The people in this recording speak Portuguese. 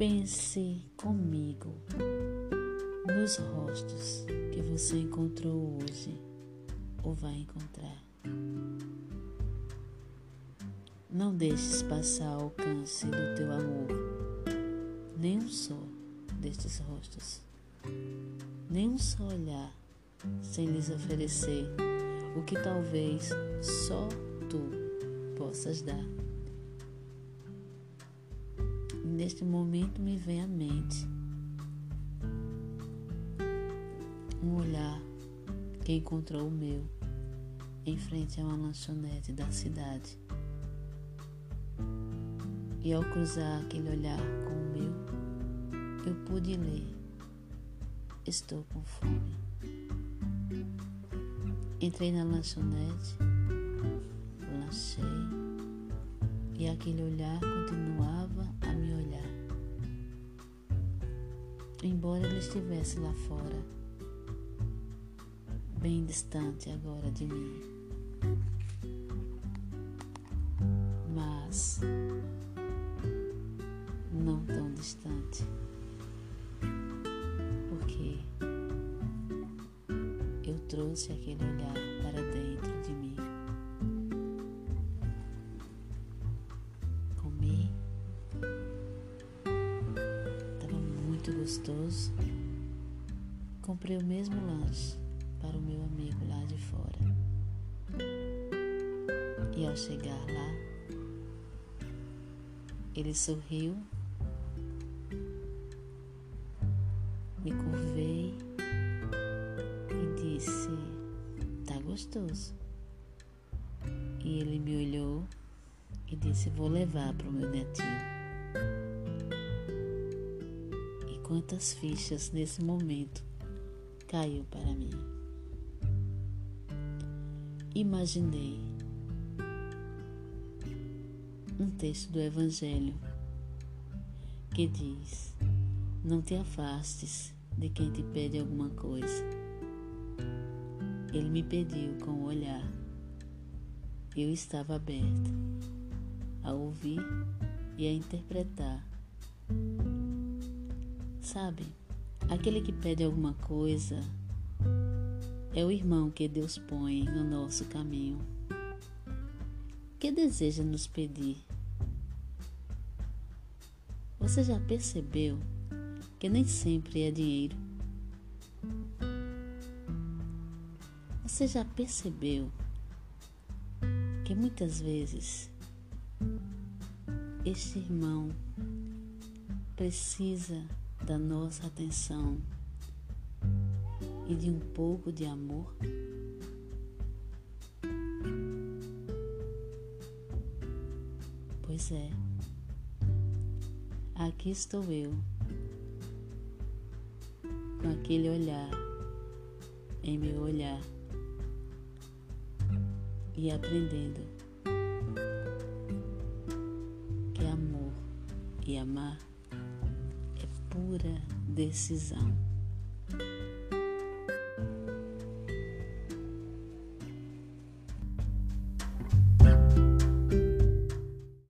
Pense comigo nos rostos que você encontrou hoje ou vai encontrar. Não deixes passar ao alcance do teu amor nem um só destes rostos, nem um só olhar sem lhes oferecer o que talvez só tu possas dar neste momento me vem à mente um olhar que encontrou o meu em frente a uma lanchonete da cidade. E ao cruzar aquele olhar com o meu, eu pude ler: Estou com fome. Entrei na lanchonete, lanchei e aquele olhar continuava a Embora ele estivesse lá fora, bem distante agora de mim. Mas não tão distante. Porque eu trouxe aquele olhar muito gostoso. Comprei o mesmo lanche para o meu amigo lá de fora. E ao chegar lá, ele sorriu Me curvei e disse: Tá gostoso. E ele me olhou e disse: Vou levar para o meu netinho. Quantas fichas nesse momento caiu para mim. Imaginei um texto do Evangelho que diz: não te afastes de quem te pede alguma coisa. Ele me pediu com o olhar. Eu estava aberta a ouvir e a interpretar. Sabe, aquele que pede alguma coisa é o irmão que Deus põe no nosso caminho. Que deseja nos pedir? Você já percebeu que nem sempre é dinheiro. Você já percebeu que muitas vezes este irmão precisa da nossa atenção e de um pouco de amor? Pois é, aqui estou eu com aquele olhar em meu olhar e aprendendo que amor e amar pura decisão.